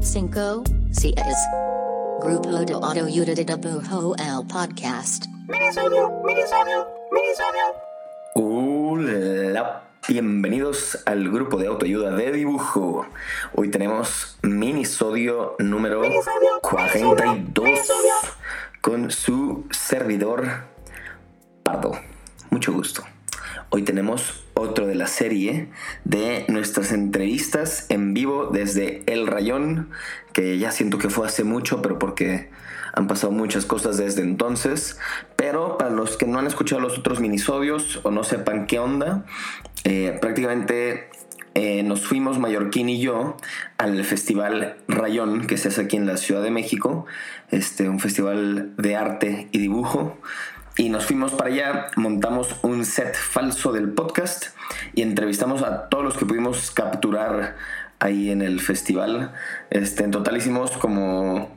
cinco, seis. Grupo de Autoayuda de Dibujo el podcast. Hola, bienvenidos al grupo de autoayuda de dibujo. Hoy tenemos minisodio número 42 con su servidor Pardo. Mucho gusto. Hoy tenemos otro de la serie de nuestras entrevistas en vivo desde El Rayón, que ya siento que fue hace mucho, pero porque han pasado muchas cosas desde entonces. Pero para los que no han escuchado los otros minisodios o no sepan qué onda, eh, prácticamente eh, nos fuimos Mallorquín y yo al festival Rayón que se hace aquí en la Ciudad de México, este, un festival de arte y dibujo y nos fuimos para allá, montamos un set falso del podcast y entrevistamos a todos los que pudimos capturar ahí en el festival. Este, en total hicimos como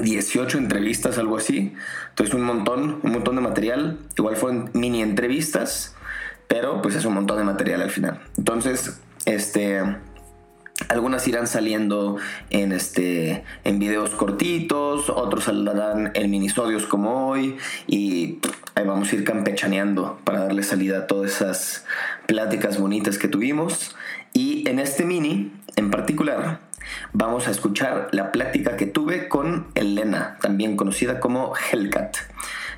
18 entrevistas, algo así. Entonces un montón, un montón de material. Igual fueron mini entrevistas, pero pues es un montón de material al final. Entonces, este algunas irán saliendo en, este, en videos cortitos, otros saldrán en minisodios como hoy y ahí vamos a ir campechaneando para darle salida a todas esas pláticas bonitas que tuvimos. Y en este mini en particular vamos a escuchar la plática que tuve con Elena, también conocida como Hellcat.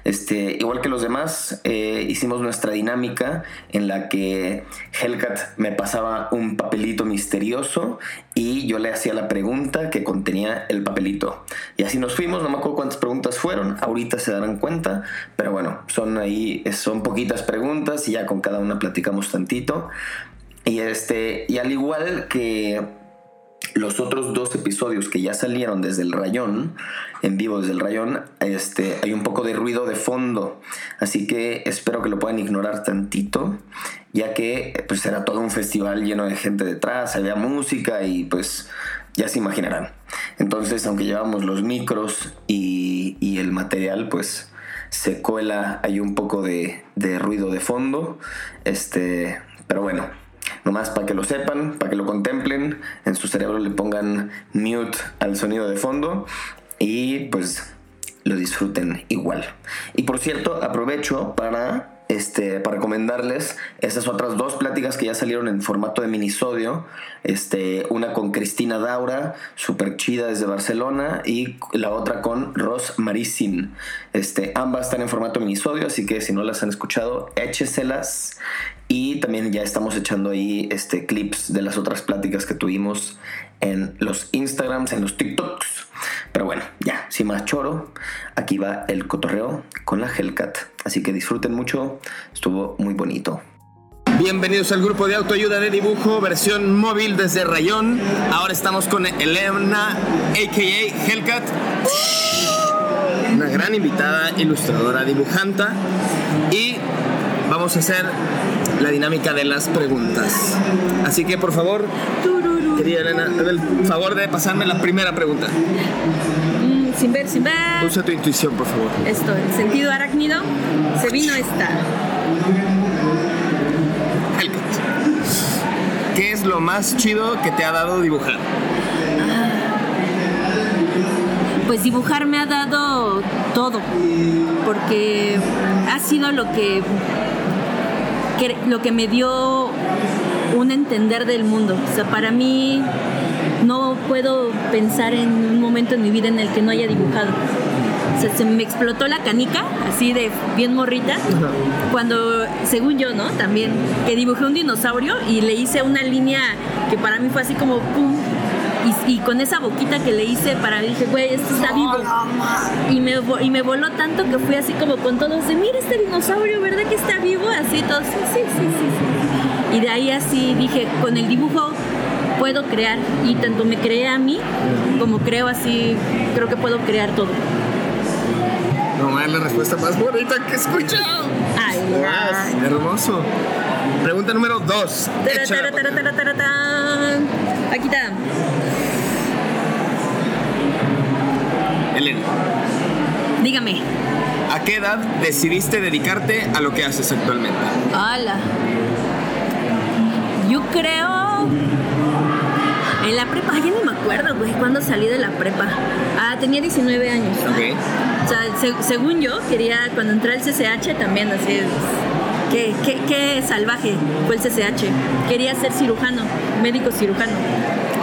Este, igual que los demás, eh, hicimos nuestra dinámica en la que Hellcat me pasaba un papelito misterioso y yo le hacía la pregunta que contenía el papelito. Y así nos fuimos, no me acuerdo cuántas preguntas fueron, ahorita se darán cuenta, pero bueno, son ahí, son poquitas preguntas y ya con cada una platicamos tantito. Y, este, y al igual que los otros dos episodios que ya salieron desde el rayón, en vivo desde el rayón, este, hay un poco de ruido de fondo, así que espero que lo puedan ignorar tantito, ya que pues era todo un festival lleno de gente detrás, había música y pues ya se imaginarán. Entonces, aunque llevamos los micros y, y el material, pues se cuela hay un poco de, de ruido de fondo, este, pero bueno Nomás para que lo sepan, para que lo contemplen, en su cerebro le pongan mute al sonido de fondo y pues lo disfruten igual. Y por cierto, aprovecho para este, para recomendarles esas otras dos pláticas que ya salieron en formato de minisodio. Este, una con Cristina Daura, súper chida desde Barcelona, y la otra con Ros Marisin. Este, ambas están en formato minisodio, así que si no las han escuchado, écheselas. Y también ya estamos echando ahí este, clips de las otras pláticas que tuvimos en los Instagrams, en los TikToks. Pero bueno, ya, sin más choro, aquí va el cotorreo con la Hellcat. Así que disfruten mucho, estuvo muy bonito. Bienvenidos al grupo de autoayuda de dibujo, versión móvil desde Rayón. Ahora estamos con Elena, a.k.a. Hellcat. Una gran invitada, ilustradora, dibujanta. Y vamos a hacer la dinámica de las preguntas. Así que por favor, querida Elena, el favor de pasarme la primera pregunta. Mm, sin ver, sin ver. Usa tu intuición, por favor. Esto, el sentido arácnido, se vino esta. ¿Qué es lo más chido que te ha dado dibujar? Pues dibujar me ha dado todo, porque ha sido lo que lo que me dio un entender del mundo. O sea, para mí no puedo pensar en un momento en mi vida en el que no haya dibujado. O sea, se me explotó la canica, así de bien morrita, cuando, según yo, ¿no? También, que dibujé un dinosaurio y le hice una línea que para mí fue así como pum, y, con esa boquita que le hice para dije, güey, esto está vivo. Y me, y me voló tanto que fui así como con todos de, mira este dinosaurio, ¿verdad que está vivo? Así todos, sí, sí, sí, sí. Y de ahí así dije, con el dibujo puedo crear. Y tanto me creé a mí como creo así, creo que puedo crear todo. No, es la respuesta más bonita que he escuchado. Ay, hermoso. Pregunta número dos. Aquí está. Elena. Dígame. ¿A qué edad decidiste dedicarte a lo que haces actualmente? Hola. Yo creo En la prepa, ya ni me acuerdo, güey, cuándo salí de la prepa. Ah, tenía 19 años. Ok. O sea, se- según yo, quería, cuando entré al CCH también, así, qué, qué, qué salvaje fue el CCH. Quería ser cirujano, médico cirujano.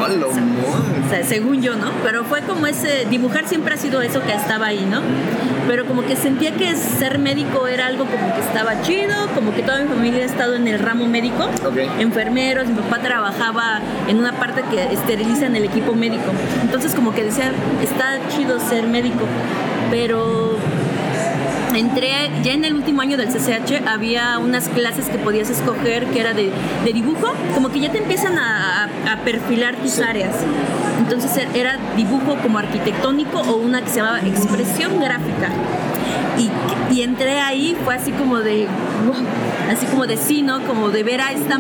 O sea, según yo, ¿no? Pero fue como ese, dibujar siempre ha sido eso que estaba ahí, ¿no? Pero como que sentía que ser médico era algo como que estaba chido, como que toda mi familia ha estado en el ramo médico, Ok. enfermeros, mi papá trabajaba en una parte que esterilizan el equipo médico. Entonces como que decía, está chido ser médico, pero entré ya en el último año del CCH había unas clases que podías escoger que era de, de dibujo como que ya te empiezan a, a- perfilar tus áreas. Entonces er- era dibujo como arquitectónico o una que se llamaba expresión gráfica. Y, y entré ahí fue así como de wow, así como de sí no como de ver a esta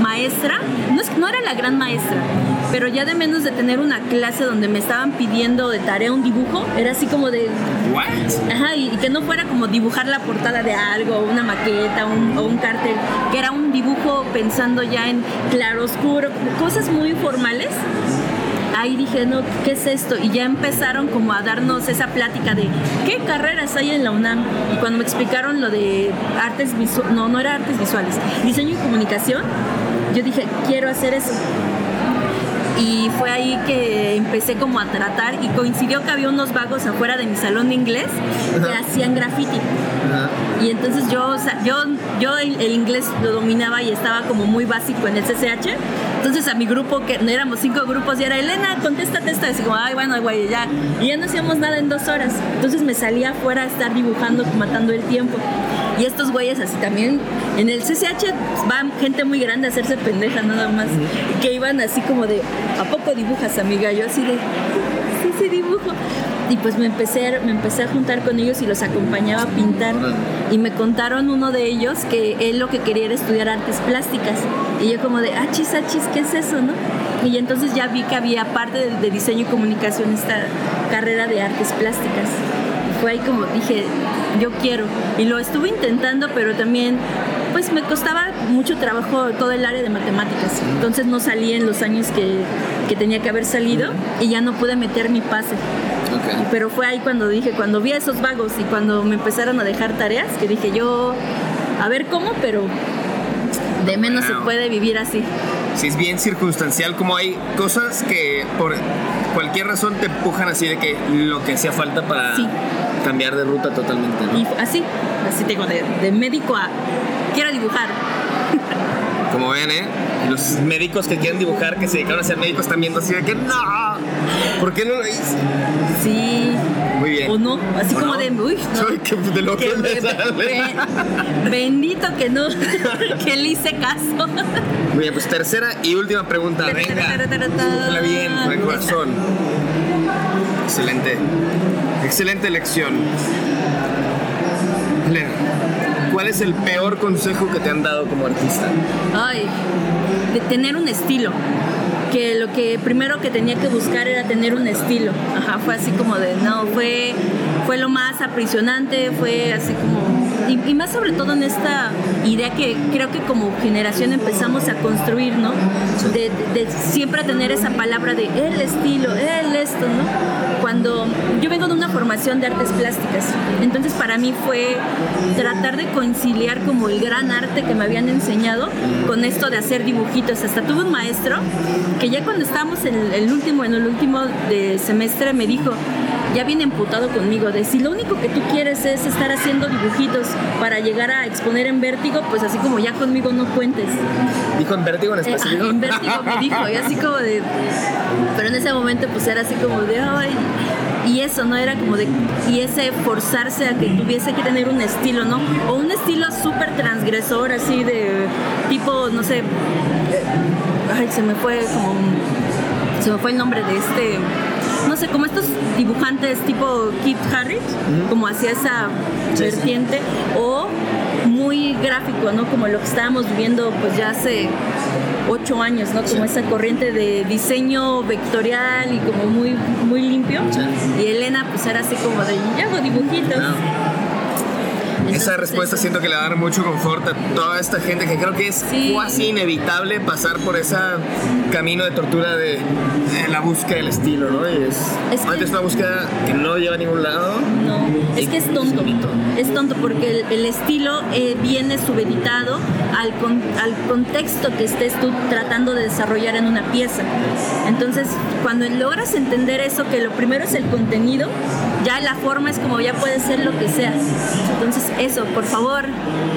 maestra. No, es, no era la gran maestra pero ya de menos de tener una clase donde me estaban pidiendo de tarea un dibujo era así como de What? Ajá, y, y que no fuera como dibujar la portada de algo, una maqueta un- o un cartel, que era un dibujo pensando ya en claroscuro, cosas muy formales. Ahí dije, no, ¿qué es esto? Y ya empezaron como a darnos esa plática de qué carreras hay en la UNAM. Y cuando me explicaron lo de artes visuales, no, no era artes visuales, diseño y comunicación, yo dije, quiero hacer eso y fue ahí que empecé como a tratar y coincidió que había unos vagos afuera de mi salón de inglés que hacían graffiti. Y entonces yo o sea, yo yo el, el inglés lo dominaba y estaba como muy básico en el CCH entonces a mi grupo que no éramos cinco grupos y era Elena contéstate esto y así como ay bueno güey ya y ya no hacíamos nada en dos horas. Entonces me salía afuera a estar dibujando matando el tiempo y estos güeyes así también en el CCH va gente muy grande a hacerse pendeja nada más que iban así como de ¿a poco dibujas amiga? yo así de sí sí dibujo y pues me empecé me empecé a juntar con ellos y los acompañaba a pintar. Y me contaron uno de ellos que él lo que quería era estudiar artes plásticas. Y yo como de achis achis ¿qué es eso no? y entonces ya vi que había parte de, de diseño y comunicación esta carrera de artes plásticas fue ahí como dije, yo quiero. Y lo estuve intentando, pero también pues me costaba mucho trabajo todo el área de matemáticas. Entonces no salí en los años que, que tenía que haber salido y ya no pude meter mi pase. Ok. Pero fue ahí cuando dije, cuando vi a esos vagos y cuando me empezaron a dejar tareas, que dije yo, a ver cómo, pero de menos se puede vivir así. Sí, es bien circunstancial, como hay cosas que por cualquier razón te empujan así de que lo que hacía falta para Sí. Cambiar de ruta totalmente. ¿no? Y así, así tengo de, de médico a quiero dibujar. Como ven, ¿eh? Los médicos que quieren dibujar, que se dedicaron a ser médicos, están viendo así de que no, ¿por qué no lo hice? Sí. Muy bien. O no, así ¿O como no? de, uy, no. Soy que de lo que, Que me sale. be- bendito que no, que le hice caso. Muy bien, pues tercera y última pregunta, venga. Dibújala bien, con el corazón. Excelente. Excelente elección. ¿cuál es el peor consejo que te han dado como artista? Ay, de tener un estilo. Que lo que primero que tenía que buscar era tener un estilo. Ajá, fue así como de, no, fue, fue lo más aprisionante, fue así como... Y, y más sobre todo en esta idea que creo que como generación empezamos a construir, ¿no? De, de- siempre tener esa palabra de el estilo, el esto, ¿no? Cuando yo vengo de una formación de artes plásticas, entonces para mí fue tratar de conciliar como el gran arte que me habían enseñado con esto de hacer dibujitos. Hasta tuve un maestro que ya cuando estábamos en el, último, en el último de semestre me dijo, ya viene emputado conmigo, de si lo único que tú quieres es estar haciendo dibujitos para llegar a exponer en vértigo, pues así como ya conmigo no cuentes. ¿Dijo en vértigo en Eh, específico? ajá, en vértigo me dijo, y así como de. Pero en ese momento, pues era así como de, ay. Y eso, ¿no? Era como de. Y ese forzarse a que tuviese que tener un estilo, ¿no? O un estilo súper transgresor, así de. Tipo, no sé. eh, Ay, se me fue como. Se me fue el nombre de este. No sé, como estos dibujantes tipo Kit Harris, como hacia esa vertiente. O muy gráfico, ¿no? Como lo que estábamos viviendo pues ya hace ocho años, ¿no? Como esa corriente de diseño vectorial y como muy, muy limpio. Y Elena pues era así como de, yo hago dibujitos. Esa respuesta siento que le da mucho confort a toda esta gente que creo que es casi inevitable pasar por ese camino de tortura de, la búsqueda del estilo, ¿no? Y es, es, una búsqueda que no lleva a ningún lado. No, es que es tonto. Es tonto porque el, estilo eh, viene subeditado al, al contexto que estés tú tratando de desarrollar en una pieza. Entonces, cuando logras entender eso, que lo primero es el contenido, ya la forma es como ya puede ser lo que sea. Entonces, eso, por favor,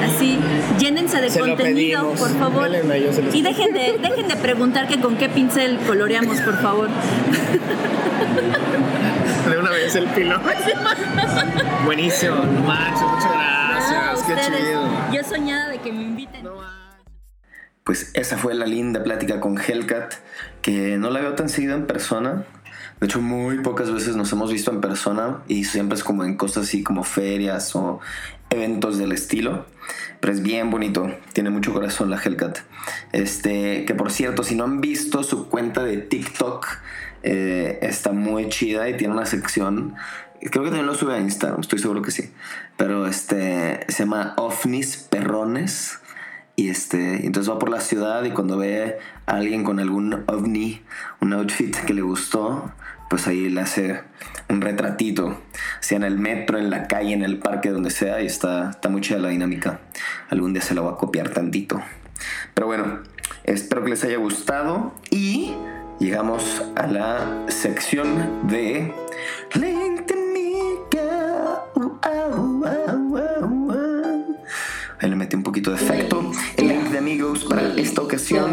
así, llénense de contenido, por favor. Y dejen de, dejen de preguntar que con qué pincel coloreamos, por favor. De una vez el piloto. Buenísimo, Max, muchas gracias. qué chido. Yo soñada de que me inviten. Pues esa fue la linda plática con Hellcat, que no la veo tan seguido en persona. De hecho, muy pocas veces nos hemos visto en persona y siempre es como en cosas así como ferias o eventos del estilo. Pero es bien bonito, tiene mucho corazón la Hellcat. Este, que por cierto, si no han visto su cuenta de TikTok, eh, está muy chida y tiene una sección. Creo que también lo sube a Instagram, estoy seguro que sí. Pero este se llama OVNIs Perrones. Y este, entonces va por la ciudad y cuando ve a alguien con algún ovni, un outfit que le gustó, pues ahí le hace un retratito, sea en el metro, en la calle, en el parque, donde sea, y está, está muy chida la dinámica. Algún día se la voy a copiar tantito. Pero bueno, espero que les haya gustado y llegamos a la sección de Link Ahí le metí un poquito de efecto. El link de amigos para esta ocasión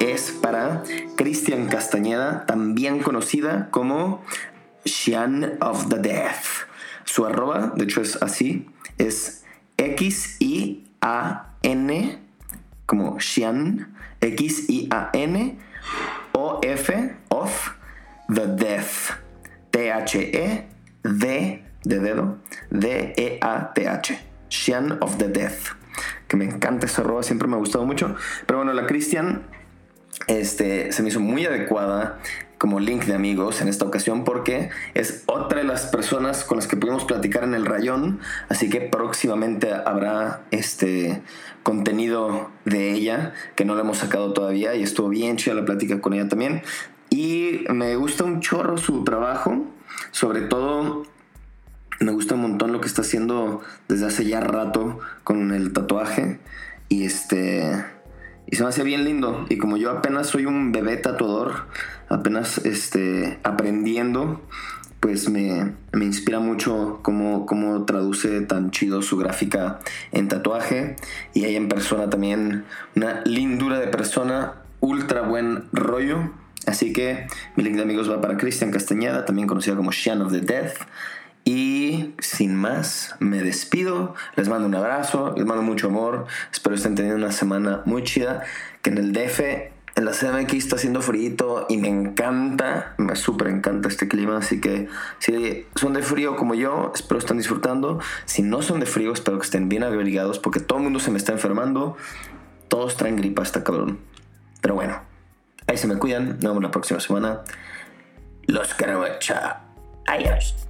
es para Cristian Castañeda, también conocida como Xian of the Death. Su arroba, de hecho es así, es X-I-A-N, como Xian, X-I-A-N, O-F, of the Death, T-H-E, D de dedo, D-E-A-T-H. Xian of the Death. Que me encanta esa roba, siempre me ha gustado mucho. Pero bueno, la Christian este, se me hizo muy adecuada como link de amigos en esta ocasión porque es otra de las personas con las que pudimos platicar en el rayón, así que próximamente habrá este contenido de ella que no le hemos sacado todavía y estuvo bien chida la plática con ella también y me gusta un chorro su trabajo, sobre todo me gusta un montón lo que está haciendo desde hace ya rato con el tatuaje. Y este. Y se me hace bien lindo. Y como yo apenas soy un bebé tatuador, apenas este, aprendiendo, pues me, inspira mucho cómo, cómo, traduce tan chido su gráfica en tatuaje. Y ahí en persona también una lindura de persona, ultra buen rollo. Así que mi link de amigos va para Cristian Castañeda, también conocida como Shan of the Death. Y sin más, me despido. Les mando un abrazo, les mando mucho amor. Espero estén teniendo una semana muy chida. Que en el DF, en la CMX está haciendo frío y me encanta, me súper encanta este clima. Así que si son de frío como yo, espero estén disfrutando. Si no son de frío, espero que estén bien abrigados porque todo el mundo se me está enfermando. Todos traen gripa, está cabrón. Pero bueno, ahí se me cuidan. Nos vemos la próxima semana. Los quiero mucho. Adiós.